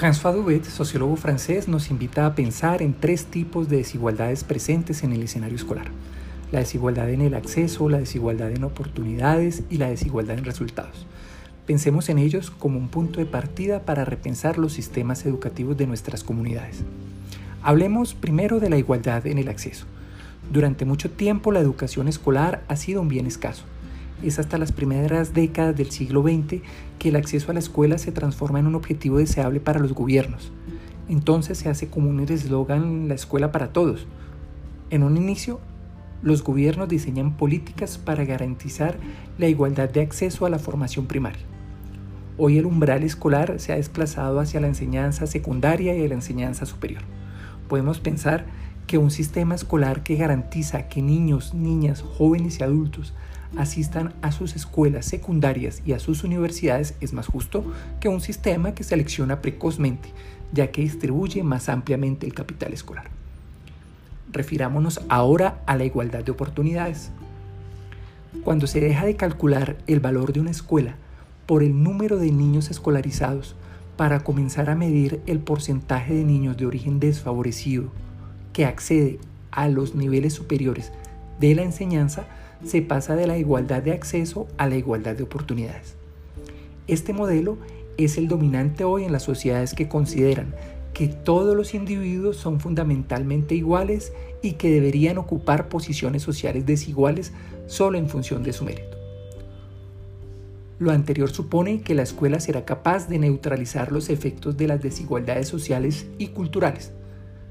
François Dubet, sociólogo francés, nos invita a pensar en tres tipos de desigualdades presentes en el escenario escolar. La desigualdad en el acceso, la desigualdad en oportunidades y la desigualdad en resultados. Pensemos en ellos como un punto de partida para repensar los sistemas educativos de nuestras comunidades. Hablemos primero de la igualdad en el acceso. Durante mucho tiempo la educación escolar ha sido un bien escaso es hasta las primeras décadas del siglo XX que el acceso a la escuela se transforma en un objetivo deseable para los gobiernos. Entonces se hace común el eslogan la escuela para todos. En un inicio, los gobiernos diseñan políticas para garantizar la igualdad de acceso a la formación primaria. Hoy el umbral escolar se ha desplazado hacia la enseñanza secundaria y la enseñanza superior. Podemos pensar que un sistema escolar que garantiza que niños, niñas, jóvenes y adultos asistan a sus escuelas secundarias y a sus universidades es más justo que un sistema que selecciona precozmente, ya que distribuye más ampliamente el capital escolar. Refirámonos ahora a la igualdad de oportunidades. Cuando se deja de calcular el valor de una escuela por el número de niños escolarizados para comenzar a medir el porcentaje de niños de origen desfavorecido que accede a los niveles superiores de la enseñanza, se pasa de la igualdad de acceso a la igualdad de oportunidades. Este modelo es el dominante hoy en las sociedades que consideran que todos los individuos son fundamentalmente iguales y que deberían ocupar posiciones sociales desiguales solo en función de su mérito. Lo anterior supone que la escuela será capaz de neutralizar los efectos de las desigualdades sociales y culturales.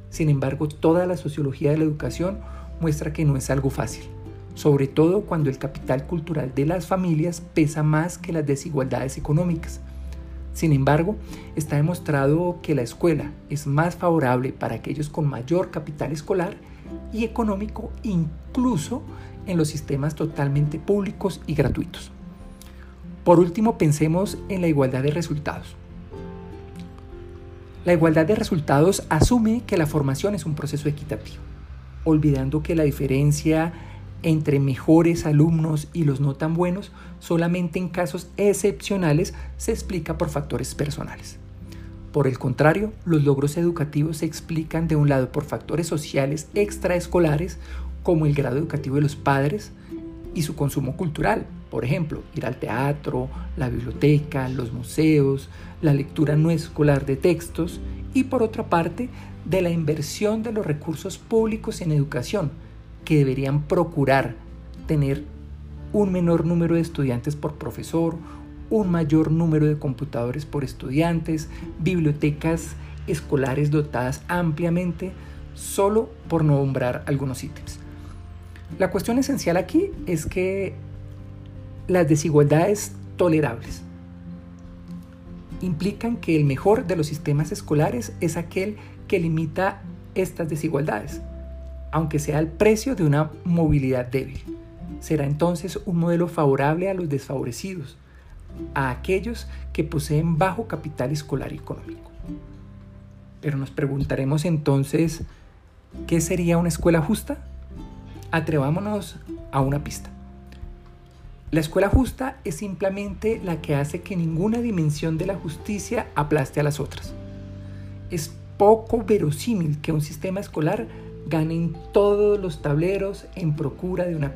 Sin embargo, toda la sociología de la educación muestra que no es algo fácil sobre todo cuando el capital cultural de las familias pesa más que las desigualdades económicas. Sin embargo, está demostrado que la escuela es más favorable para aquellos con mayor capital escolar y económico, incluso en los sistemas totalmente públicos y gratuitos. Por último, pensemos en la igualdad de resultados. La igualdad de resultados asume que la formación es un proceso equitativo, olvidando que la diferencia entre mejores alumnos y los no tan buenos solamente en casos excepcionales se explica por factores personales. Por el contrario, los logros educativos se explican de un lado por factores sociales extraescolares como el grado educativo de los padres y su consumo cultural, por ejemplo, ir al teatro, la biblioteca, los museos, la lectura no escolar de textos y por otra parte de la inversión de los recursos públicos en educación, que deberían procurar tener un menor número de estudiantes por profesor, un mayor número de computadores por estudiantes, bibliotecas escolares dotadas ampliamente, solo por nombrar algunos ítems. La cuestión esencial aquí es que las desigualdades tolerables implican que el mejor de los sistemas escolares es aquel que limita estas desigualdades aunque sea el precio de una movilidad débil. Será entonces un modelo favorable a los desfavorecidos, a aquellos que poseen bajo capital escolar y económico. Pero nos preguntaremos entonces, ¿qué sería una escuela justa? Atrevámonos a una pista. La escuela justa es simplemente la que hace que ninguna dimensión de la justicia aplaste a las otras. Es poco verosímil que un sistema escolar ganen todos los tableros en procura de, una,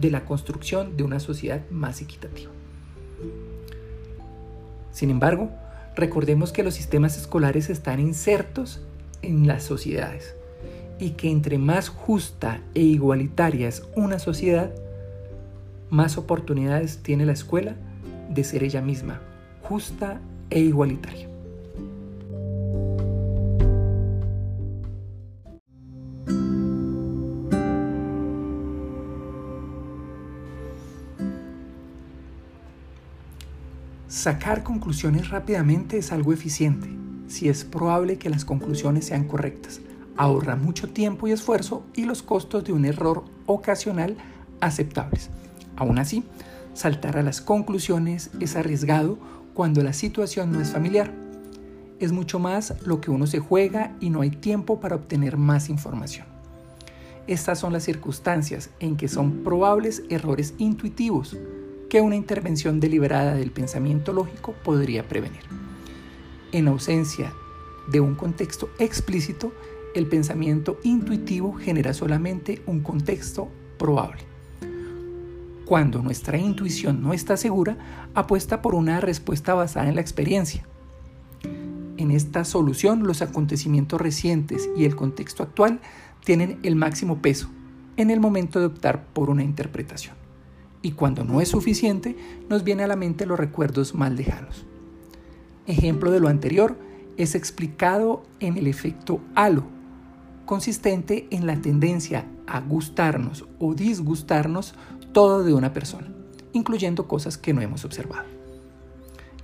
de la construcción de una sociedad más equitativa. Sin embargo, recordemos que los sistemas escolares están insertos en las sociedades y que entre más justa e igualitaria es una sociedad, más oportunidades tiene la escuela de ser ella misma justa e igualitaria. Sacar conclusiones rápidamente es algo eficiente, si es probable que las conclusiones sean correctas. Ahorra mucho tiempo y esfuerzo y los costos de un error ocasional aceptables. Aún así, saltar a las conclusiones es arriesgado cuando la situación no es familiar. Es mucho más lo que uno se juega y no hay tiempo para obtener más información. Estas son las circunstancias en que son probables errores intuitivos que una intervención deliberada del pensamiento lógico podría prevenir. En ausencia de un contexto explícito, el pensamiento intuitivo genera solamente un contexto probable. Cuando nuestra intuición no está segura, apuesta por una respuesta basada en la experiencia. En esta solución, los acontecimientos recientes y el contexto actual tienen el máximo peso en el momento de optar por una interpretación. Y cuando no es suficiente, nos viene a la mente los recuerdos más lejanos. Ejemplo de lo anterior es explicado en el efecto halo, consistente en la tendencia a gustarnos o disgustarnos todo de una persona, incluyendo cosas que no hemos observado.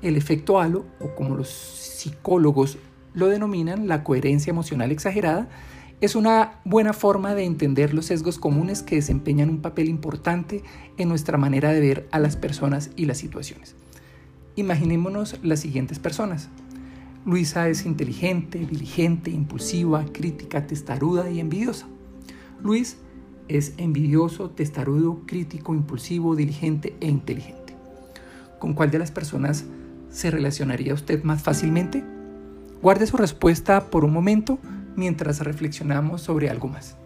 El efecto halo, o como los psicólogos lo denominan, la coherencia emocional exagerada, es una buena forma de entender los sesgos comunes que desempeñan un papel importante en nuestra manera de ver a las personas y las situaciones. Imaginémonos las siguientes personas. Luisa es inteligente, diligente, impulsiva, crítica, testaruda y envidiosa. Luis es envidioso, testarudo, crítico, impulsivo, diligente e inteligente. ¿Con cuál de las personas se relacionaría usted más fácilmente? Guarde su respuesta por un momento mientras reflexionamos sobre algo más.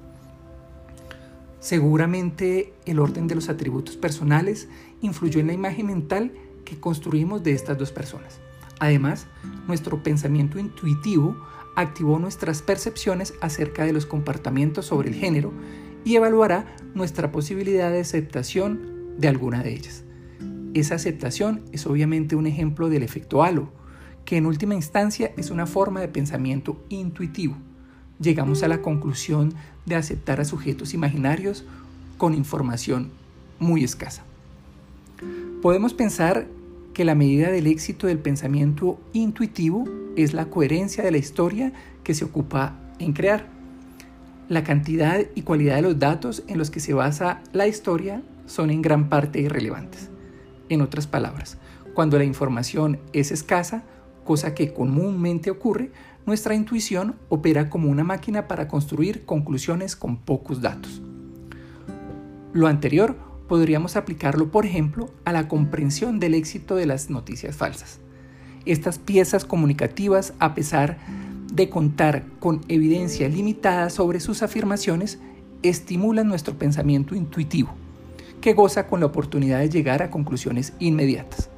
Seguramente el orden de los atributos personales influyó en la imagen mental que construimos de estas dos personas. Además, nuestro pensamiento intuitivo activó nuestras percepciones acerca de los comportamientos sobre el género y evaluará nuestra posibilidad de aceptación de alguna de ellas. Esa aceptación es obviamente un ejemplo del efecto halo, que en última instancia es una forma de pensamiento intuitivo llegamos a la conclusión de aceptar a sujetos imaginarios con información muy escasa. Podemos pensar que la medida del éxito del pensamiento intuitivo es la coherencia de la historia que se ocupa en crear. La cantidad y cualidad de los datos en los que se basa la historia son en gran parte irrelevantes. En otras palabras, cuando la información es escasa, cosa que comúnmente ocurre, nuestra intuición opera como una máquina para construir conclusiones con pocos datos. Lo anterior podríamos aplicarlo, por ejemplo, a la comprensión del éxito de las noticias falsas. Estas piezas comunicativas, a pesar de contar con evidencia limitada sobre sus afirmaciones, estimulan nuestro pensamiento intuitivo, que goza con la oportunidad de llegar a conclusiones inmediatas.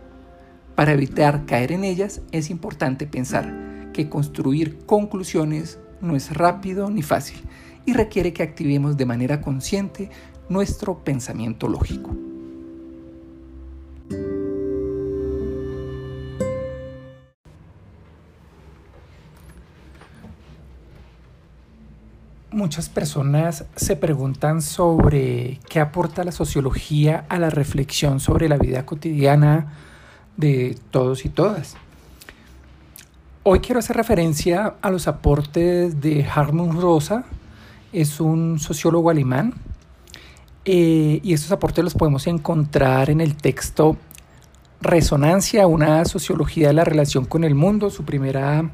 Para evitar caer en ellas es importante pensar que construir conclusiones no es rápido ni fácil y requiere que activemos de manera consciente nuestro pensamiento lógico. Muchas personas se preguntan sobre qué aporta la sociología a la reflexión sobre la vida cotidiana de todos y todas. Hoy quiero hacer referencia a los aportes de Hartmut Rosa, es un sociólogo alemán, eh, y estos aportes los podemos encontrar en el texto Resonancia, una sociología de la relación con el mundo, su primera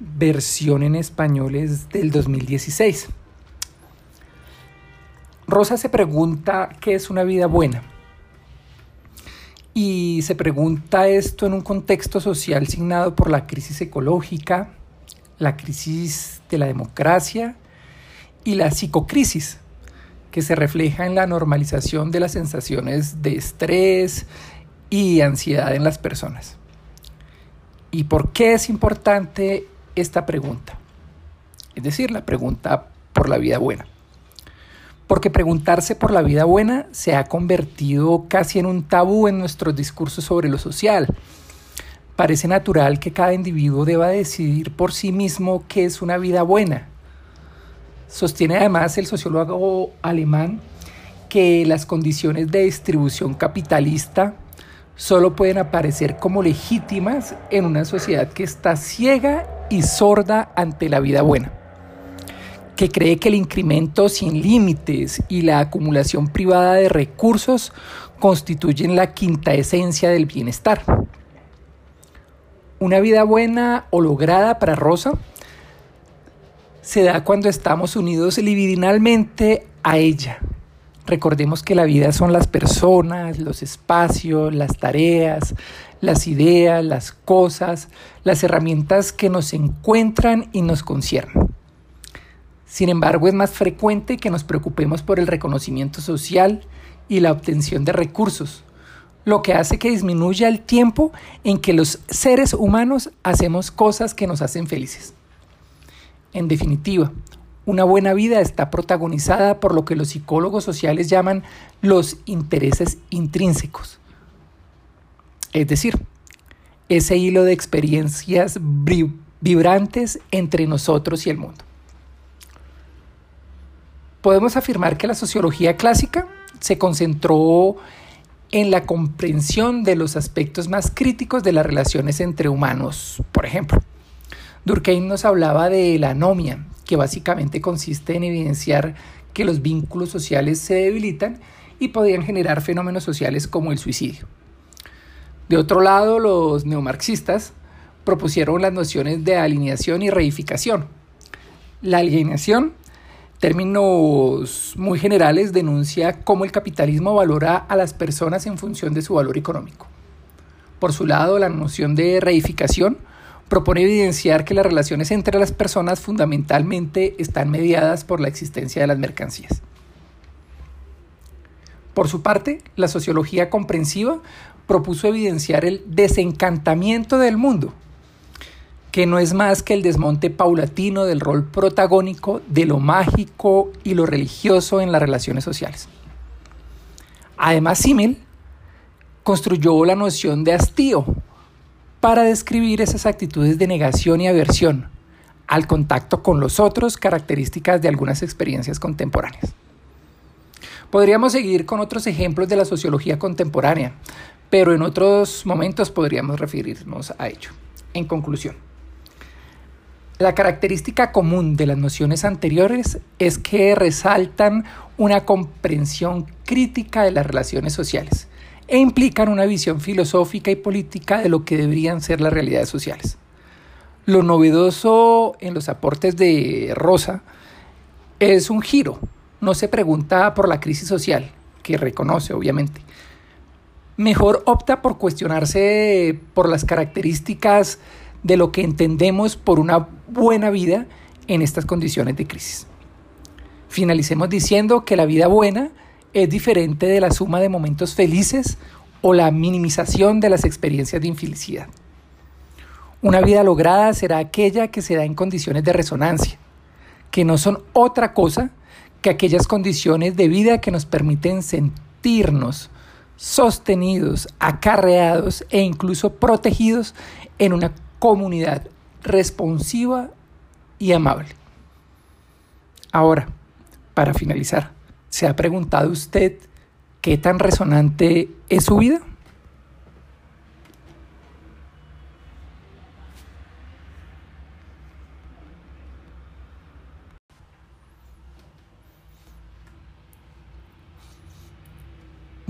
versión en español es del 2016. Rosa se pregunta qué es una vida buena. Y se pregunta esto en un contexto social signado por la crisis ecológica, la crisis de la democracia y la psicocrisis, que se refleja en la normalización de las sensaciones de estrés y ansiedad en las personas. ¿Y por qué es importante esta pregunta? Es decir, la pregunta por la vida buena porque preguntarse por la vida buena se ha convertido casi en un tabú en nuestros discursos sobre lo social. Parece natural que cada individuo deba decidir por sí mismo qué es una vida buena. Sostiene además el sociólogo alemán que las condiciones de distribución capitalista solo pueden aparecer como legítimas en una sociedad que está ciega y sorda ante la vida buena que cree que el incremento sin límites y la acumulación privada de recursos constituyen la quinta esencia del bienestar. Una vida buena o lograda para Rosa se da cuando estamos unidos libidinalmente a ella, Recordemos que la vida son las personas, los espacios, las tareas, las ideas, las cosas, las herramientas que nos encuentran y nos conciernen. Sin embargo, es más frecuente que nos preocupemos por el reconocimiento social y la obtención de recursos, lo que hace que disminuya el tiempo en que los seres humanos hacemos cosas que nos hacen felices. En definitiva, una buena vida está protagonizada por lo que los psicólogos sociales llaman los intereses intrínsecos. Es decir, ese hilo de experiencias vibrantes entre nosotros y el mundo. Podemos afirmar que la sociología clásica se concentró en la comprensión de los aspectos más críticos de las relaciones entre humanos, por ejemplo. Durkheim nos hablaba de la anomia, que básicamente consiste en evidenciar que los vínculos sociales se debilitan y podrían generar fenómenos sociales como el suicidio. De otro lado, los neomarxistas propusieron las nociones de alineación y reificación. La alineación, términos muy generales, denuncia cómo el capitalismo valora a las personas en función de su valor económico. Por su lado, la noción de reificación propone evidenciar que las relaciones entre las personas fundamentalmente están mediadas por la existencia de las mercancías. Por su parte, la sociología comprensiva propuso evidenciar el desencantamiento del mundo, que no es más que el desmonte paulatino del rol protagónico de lo mágico y lo religioso en las relaciones sociales. Además, Simmel construyó la noción de hastío, para describir esas actitudes de negación y aversión al contacto con los otros, características de algunas experiencias contemporáneas. Podríamos seguir con otros ejemplos de la sociología contemporánea, pero en otros momentos podríamos referirnos a ello. En conclusión, la característica común de las nociones anteriores es que resaltan una comprensión crítica de las relaciones sociales e implican una visión filosófica y política de lo que deberían ser las realidades sociales. Lo novedoso en los aportes de Rosa es un giro. No se pregunta por la crisis social, que reconoce obviamente. Mejor opta por cuestionarse por las características de lo que entendemos por una buena vida en estas condiciones de crisis. Finalicemos diciendo que la vida buena es diferente de la suma de momentos felices o la minimización de las experiencias de infelicidad. Una vida lograda será aquella que se da en condiciones de resonancia, que no son otra cosa que aquellas condiciones de vida que nos permiten sentirnos sostenidos, acarreados e incluso protegidos en una comunidad responsiva y amable. Ahora, para finalizar, ¿Se ha preguntado usted qué tan resonante es su vida?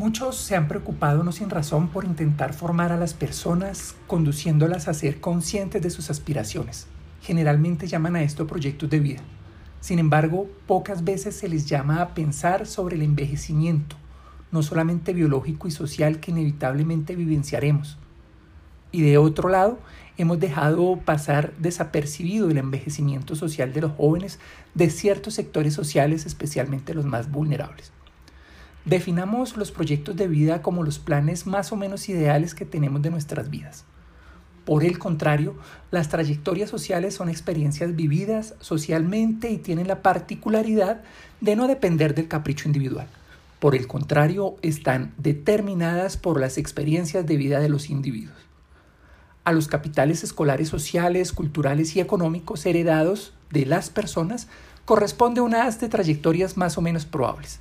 Muchos se han preocupado no sin razón por intentar formar a las personas conduciéndolas a ser conscientes de sus aspiraciones. Generalmente llaman a esto proyectos de vida. Sin embargo, pocas veces se les llama a pensar sobre el envejecimiento, no solamente biológico y social que inevitablemente vivenciaremos. Y de otro lado, hemos dejado pasar desapercibido el envejecimiento social de los jóvenes de ciertos sectores sociales, especialmente los más vulnerables. Definamos los proyectos de vida como los planes más o menos ideales que tenemos de nuestras vidas. Por el contrario, las trayectorias sociales son experiencias vividas socialmente y tienen la particularidad de no depender del capricho individual. Por el contrario, están determinadas por las experiencias de vida de los individuos. A los capitales escolares sociales, culturales y económicos heredados de las personas corresponde una haz de trayectorias más o menos probables.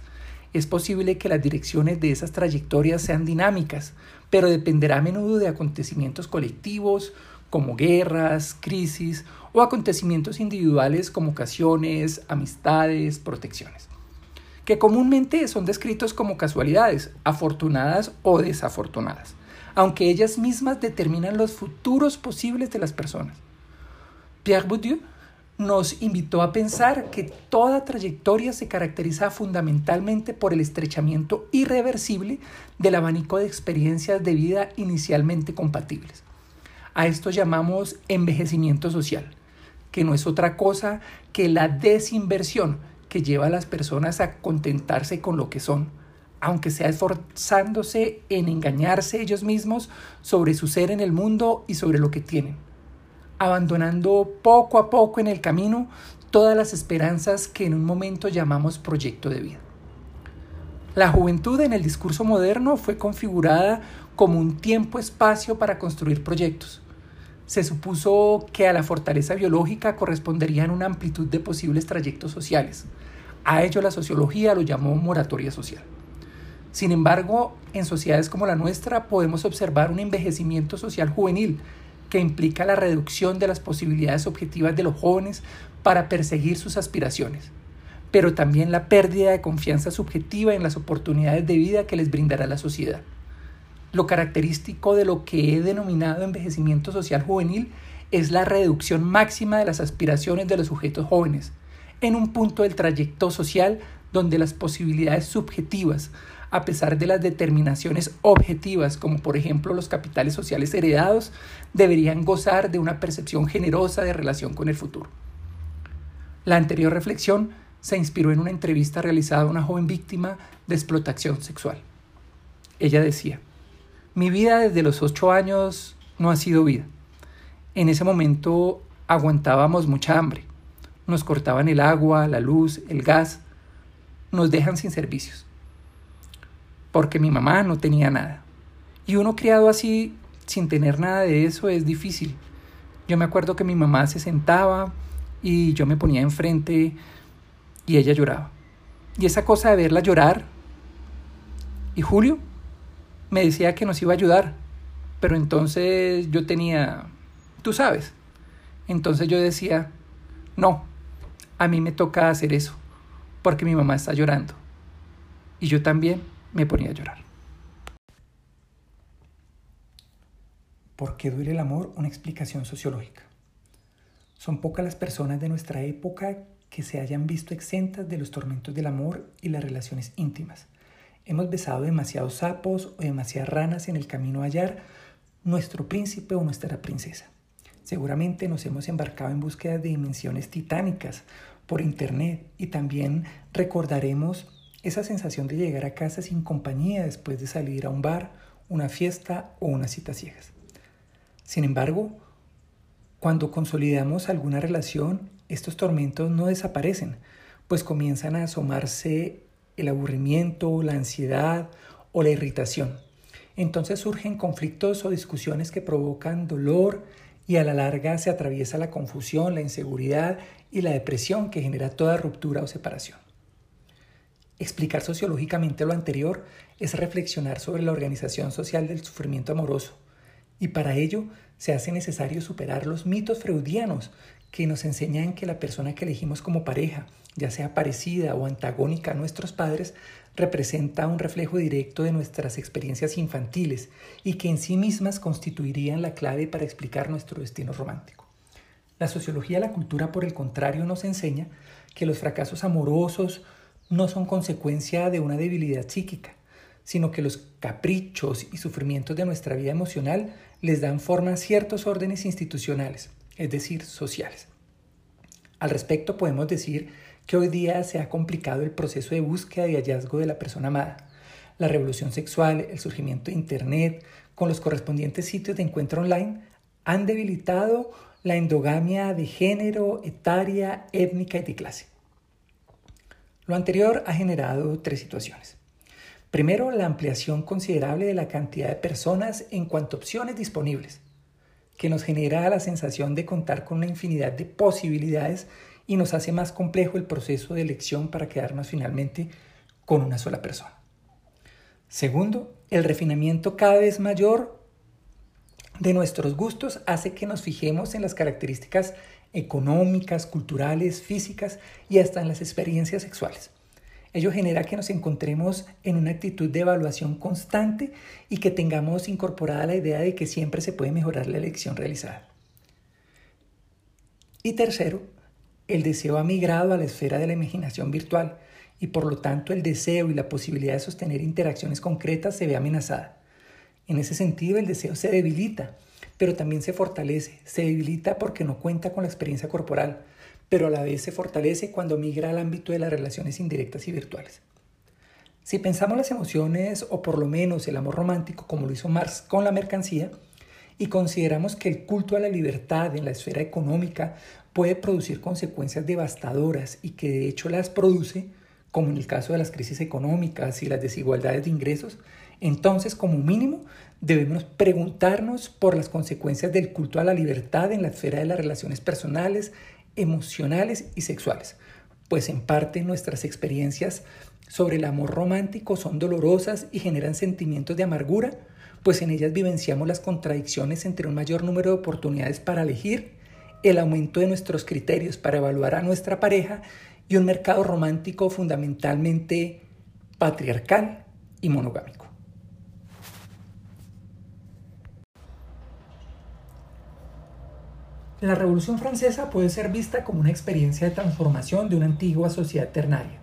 Es posible que las direcciones de esas trayectorias sean dinámicas, pero dependerá a menudo de acontecimientos colectivos como guerras, crisis o acontecimientos individuales como ocasiones, amistades, protecciones, que comúnmente son descritos como casualidades, afortunadas o desafortunadas, aunque ellas mismas determinan los futuros posibles de las personas. Pierre Bourdieu nos invitó a pensar que toda trayectoria se caracteriza fundamentalmente por el estrechamiento irreversible del abanico de experiencias de vida inicialmente compatibles. A esto llamamos envejecimiento social, que no es otra cosa que la desinversión que lleva a las personas a contentarse con lo que son, aunque sea esforzándose en engañarse ellos mismos sobre su ser en el mundo y sobre lo que tienen, abandonando poco a poco en el camino todas las esperanzas que en un momento llamamos proyecto de vida. La juventud en el discurso moderno fue configurada como un tiempo-espacio para construir proyectos, se supuso que a la fortaleza biológica corresponderían una amplitud de posibles trayectos sociales. A ello la sociología lo llamó moratoria social. Sin embargo, en sociedades como la nuestra podemos observar un envejecimiento social juvenil que implica la reducción de las posibilidades objetivas de los jóvenes para perseguir sus aspiraciones, pero también la pérdida de confianza subjetiva en las oportunidades de vida que les brindará la sociedad. Lo característico de lo que he denominado envejecimiento social juvenil es la reducción máxima de las aspiraciones de los sujetos jóvenes, en un punto del trayecto social donde las posibilidades subjetivas, a pesar de las determinaciones objetivas, como por ejemplo los capitales sociales heredados, deberían gozar de una percepción generosa de relación con el futuro. La anterior reflexión se inspiró en una entrevista realizada a una joven víctima de explotación sexual. Ella decía, mi vida desde los ocho años no ha sido vida. En ese momento aguantábamos mucha hambre. Nos cortaban el agua, la luz, el gas. Nos dejan sin servicios. Porque mi mamá no tenía nada. Y uno criado así, sin tener nada de eso, es difícil. Yo me acuerdo que mi mamá se sentaba y yo me ponía enfrente y ella lloraba. Y esa cosa de verla llorar. ¿Y Julio? me decía que nos iba a ayudar, pero entonces yo tenía, tú sabes, entonces yo decía, no, a mí me toca hacer eso, porque mi mamá está llorando. Y yo también me ponía a llorar. ¿Por qué duele el amor? Una explicación sociológica. Son pocas las personas de nuestra época que se hayan visto exentas de los tormentos del amor y las relaciones íntimas. Hemos besado demasiados sapos o demasiadas ranas en el camino a hallar nuestro príncipe o nuestra princesa. Seguramente nos hemos embarcado en búsqueda de dimensiones titánicas por internet y también recordaremos esa sensación de llegar a casa sin compañía después de salir a un bar, una fiesta o una cita ciegas. Sin embargo, cuando consolidamos alguna relación, estos tormentos no desaparecen, pues comienzan a asomarse el aburrimiento, la ansiedad o la irritación. Entonces surgen conflictos o discusiones que provocan dolor y a la larga se atraviesa la confusión, la inseguridad y la depresión que genera toda ruptura o separación. Explicar sociológicamente lo anterior es reflexionar sobre la organización social del sufrimiento amoroso y para ello se hace necesario superar los mitos freudianos que nos enseñan que la persona que elegimos como pareja, ya sea parecida o antagónica a nuestros padres, representa un reflejo directo de nuestras experiencias infantiles y que en sí mismas constituirían la clave para explicar nuestro destino romántico. La sociología de la cultura, por el contrario, nos enseña que los fracasos amorosos no son consecuencia de una debilidad psíquica, sino que los caprichos y sufrimientos de nuestra vida emocional les dan forma a ciertos órdenes institucionales, es decir, sociales. Al respecto podemos decir que hoy día se ha complicado el proceso de búsqueda y hallazgo de la persona amada. La revolución sexual, el surgimiento de Internet, con los correspondientes sitios de encuentro online, han debilitado la endogamia de género, etaria, étnica y de clase. Lo anterior ha generado tres situaciones. Primero, la ampliación considerable de la cantidad de personas en cuanto a opciones disponibles, que nos genera la sensación de contar con una infinidad de posibilidades y nos hace más complejo el proceso de elección para quedarnos finalmente con una sola persona. Segundo, el refinamiento cada vez mayor de nuestros gustos hace que nos fijemos en las características económicas, culturales, físicas y hasta en las experiencias sexuales. Ello genera que nos encontremos en una actitud de evaluación constante y que tengamos incorporada la idea de que siempre se puede mejorar la elección realizada. Y tercero, el deseo ha migrado a la esfera de la imaginación virtual y por lo tanto el deseo y la posibilidad de sostener interacciones concretas se ve amenazada. En ese sentido, el deseo se debilita, pero también se fortalece. Se debilita porque no cuenta con la experiencia corporal, pero a la vez se fortalece cuando migra al ámbito de las relaciones indirectas y virtuales. Si pensamos las emociones o por lo menos el amor romántico como lo hizo Marx con la mercancía, y consideramos que el culto a la libertad en la esfera económica puede producir consecuencias devastadoras y que de hecho las produce, como en el caso de las crisis económicas y las desigualdades de ingresos, entonces como mínimo debemos preguntarnos por las consecuencias del culto a la libertad en la esfera de las relaciones personales, emocionales y sexuales, pues en parte nuestras experiencias sobre el amor romántico son dolorosas y generan sentimientos de amargura, pues en ellas vivenciamos las contradicciones entre un mayor número de oportunidades para elegir, el aumento de nuestros criterios para evaluar a nuestra pareja y un mercado romántico fundamentalmente patriarcal y monogámico. La Revolución Francesa puede ser vista como una experiencia de transformación de una antigua sociedad ternaria,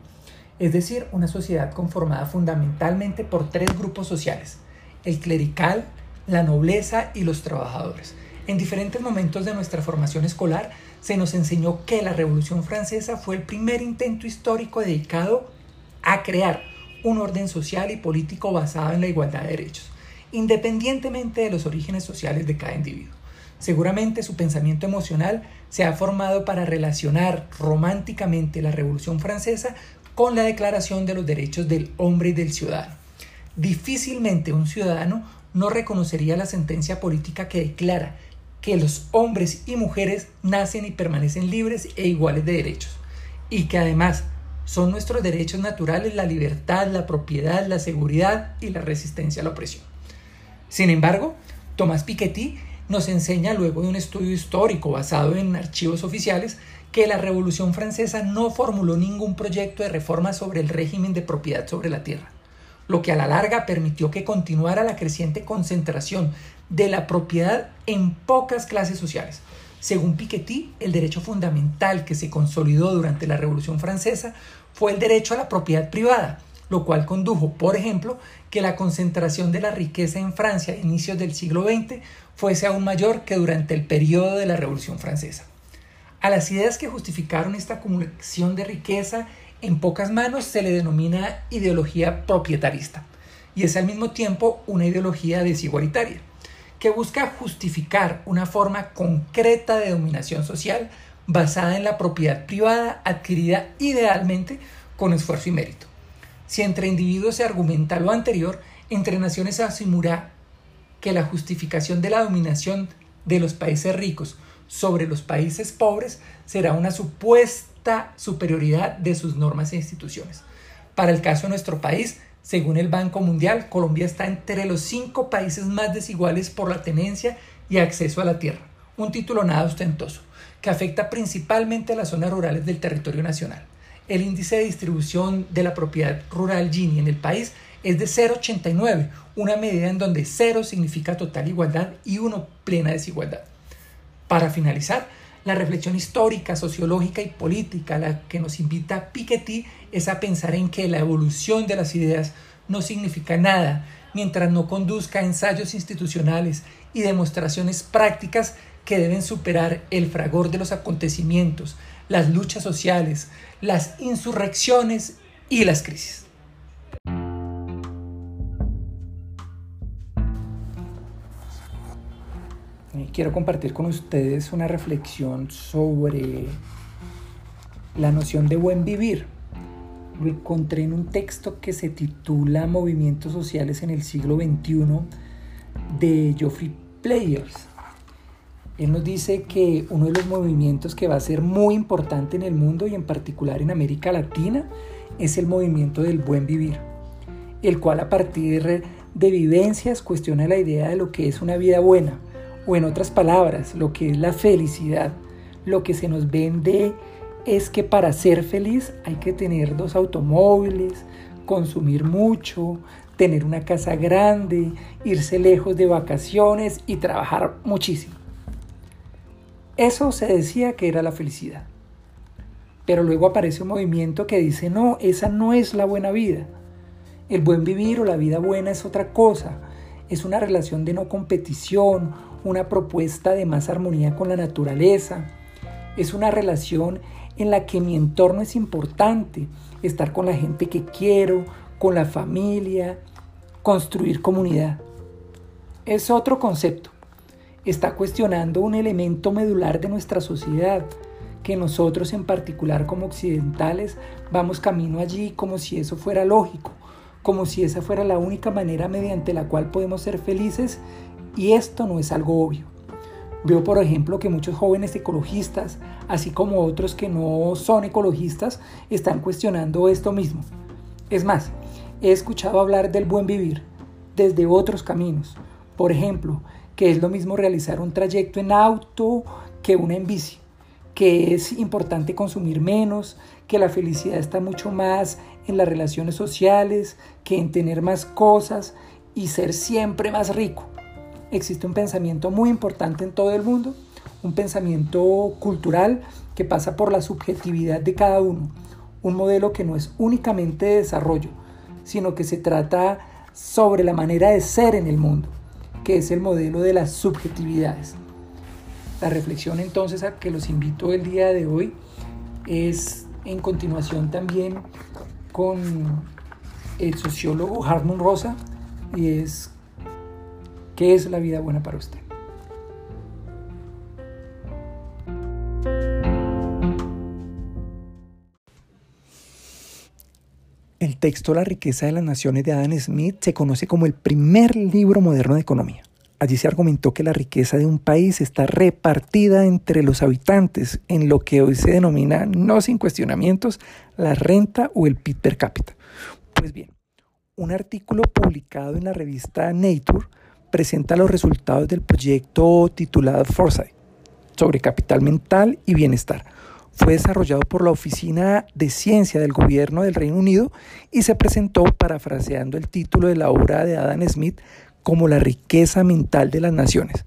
es decir, una sociedad conformada fundamentalmente por tres grupos sociales, el clerical, la nobleza y los trabajadores. En diferentes momentos de nuestra formación escolar se nos enseñó que la Revolución Francesa fue el primer intento histórico dedicado a crear un orden social y político basado en la igualdad de derechos, independientemente de los orígenes sociales de cada individuo. Seguramente su pensamiento emocional se ha formado para relacionar románticamente la Revolución Francesa con la Declaración de los Derechos del Hombre y del Ciudadano. Difícilmente un ciudadano no reconocería la sentencia política que declara que los hombres y mujeres nacen y permanecen libres e iguales de derechos, y que además son nuestros derechos naturales la libertad, la propiedad, la seguridad y la resistencia a la opresión. Sin embargo, Tomás Piketty nos enseña luego de un estudio histórico basado en archivos oficiales que la Revolución Francesa no formuló ningún proyecto de reforma sobre el régimen de propiedad sobre la tierra lo que a la larga permitió que continuara la creciente concentración de la propiedad en pocas clases sociales. Según Piketty, el derecho fundamental que se consolidó durante la Revolución Francesa fue el derecho a la propiedad privada, lo cual condujo, por ejemplo, que la concentración de la riqueza en Francia a inicios del siglo XX fuese aún mayor que durante el periodo de la Revolución Francesa. A las ideas que justificaron esta acumulación de riqueza en pocas manos se le denomina ideología propietarista y es al mismo tiempo una ideología desigualitaria que busca justificar una forma concreta de dominación social basada en la propiedad privada adquirida idealmente con esfuerzo y mérito. Si entre individuos se argumenta lo anterior, entre naciones se asumirá que la justificación de la dominación de los países ricos sobre los países pobres será una supuesta superioridad de sus normas e instituciones. Para el caso de nuestro país, según el Banco Mundial, Colombia está entre los cinco países más desiguales por la tenencia y acceso a la tierra, un título nada ostentoso, que afecta principalmente a las zonas rurales del territorio nacional. El índice de distribución de la propiedad rural Gini en el país es de 0,89, una medida en donde 0 significa total igualdad y 1 plena desigualdad. Para finalizar, la reflexión histórica, sociológica y política a la que nos invita Piketty es a pensar en que la evolución de las ideas no significa nada mientras no conduzca a ensayos institucionales y demostraciones prácticas que deben superar el fragor de los acontecimientos, las luchas sociales, las insurrecciones y las crisis. quiero compartir con ustedes una reflexión sobre la noción de buen vivir. Lo encontré en un texto que se titula Movimientos Sociales en el siglo XXI de Geoffrey Players. Él nos dice que uno de los movimientos que va a ser muy importante en el mundo y en particular en América Latina es el movimiento del buen vivir, el cual a partir de vivencias cuestiona la idea de lo que es una vida buena, o en otras palabras, lo que es la felicidad, lo que se nos vende es que para ser feliz hay que tener dos automóviles, consumir mucho, tener una casa grande, irse lejos de vacaciones y trabajar muchísimo. Eso se decía que era la felicidad. Pero luego aparece un movimiento que dice, no, esa no es la buena vida. El buen vivir o la vida buena es otra cosa. Es una relación de no competición, una propuesta de más armonía con la naturaleza. Es una relación en la que mi entorno es importante, estar con la gente que quiero, con la familia, construir comunidad. Es otro concepto. Está cuestionando un elemento medular de nuestra sociedad, que nosotros en particular como occidentales vamos camino allí como si eso fuera lógico, como si esa fuera la única manera mediante la cual podemos ser felices y esto no es algo obvio. Veo, por ejemplo, que muchos jóvenes ecologistas, así como otros que no son ecologistas, están cuestionando esto mismo. Es más, he escuchado hablar del buen vivir desde otros caminos. Por ejemplo, que es lo mismo realizar un trayecto en auto que una en bici, que es importante consumir menos, que la felicidad está mucho más en las relaciones sociales, que en tener más cosas y ser siempre más rico. Existe un pensamiento muy importante en todo el mundo, un pensamiento cultural que pasa por la subjetividad de cada uno, un modelo que no es únicamente de desarrollo, sino que se trata sobre la manera de ser en el mundo, que es el modelo de las subjetividades. La reflexión entonces a que los invito el día de hoy es en continuación también con el sociólogo Harmon Rosa y es ¿Qué es la vida buena para usted? El texto La riqueza de las naciones de Adam Smith se conoce como el primer libro moderno de economía. Allí se argumentó que la riqueza de un país está repartida entre los habitantes en lo que hoy se denomina, no sin cuestionamientos, la renta o el PIB per cápita. Pues bien, un artículo publicado en la revista Nature presenta los resultados del proyecto titulado Foresight sobre capital mental y bienestar. Fue desarrollado por la Oficina de Ciencia del Gobierno del Reino Unido y se presentó parafraseando el título de la obra de Adam Smith como la riqueza mental de las naciones.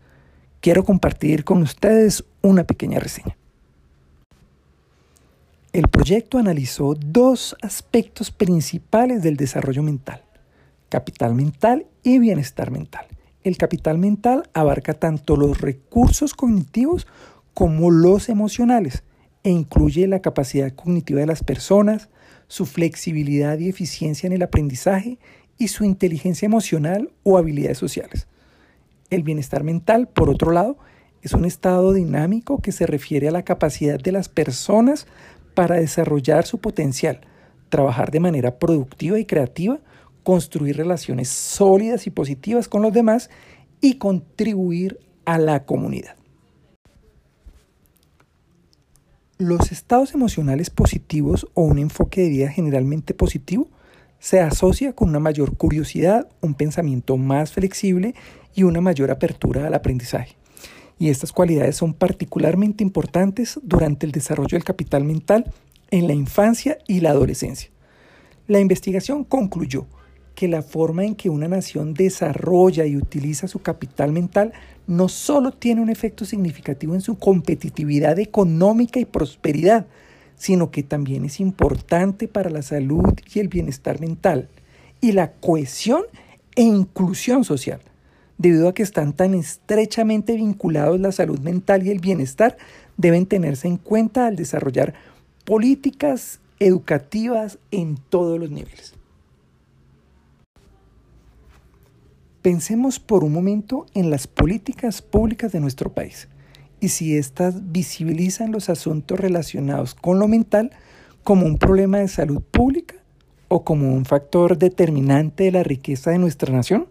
Quiero compartir con ustedes una pequeña reseña. El proyecto analizó dos aspectos principales del desarrollo mental, capital mental y bienestar mental. El capital mental abarca tanto los recursos cognitivos como los emocionales e incluye la capacidad cognitiva de las personas, su flexibilidad y eficiencia en el aprendizaje y su inteligencia emocional o habilidades sociales. El bienestar mental, por otro lado, es un estado dinámico que se refiere a la capacidad de las personas para desarrollar su potencial, trabajar de manera productiva y creativa, construir relaciones sólidas y positivas con los demás y contribuir a la comunidad. Los estados emocionales positivos o un enfoque de vida generalmente positivo se asocia con una mayor curiosidad, un pensamiento más flexible y una mayor apertura al aprendizaje. Y estas cualidades son particularmente importantes durante el desarrollo del capital mental en la infancia y la adolescencia. La investigación concluyó que la forma en que una nación desarrolla y utiliza su capital mental no solo tiene un efecto significativo en su competitividad económica y prosperidad, sino que también es importante para la salud y el bienestar mental y la cohesión e inclusión social. Debido a que están tan estrechamente vinculados la salud mental y el bienestar, deben tenerse en cuenta al desarrollar políticas educativas en todos los niveles. Pensemos por un momento en las políticas públicas de nuestro país y si éstas visibilizan los asuntos relacionados con lo mental como un problema de salud pública o como un factor determinante de la riqueza de nuestra nación.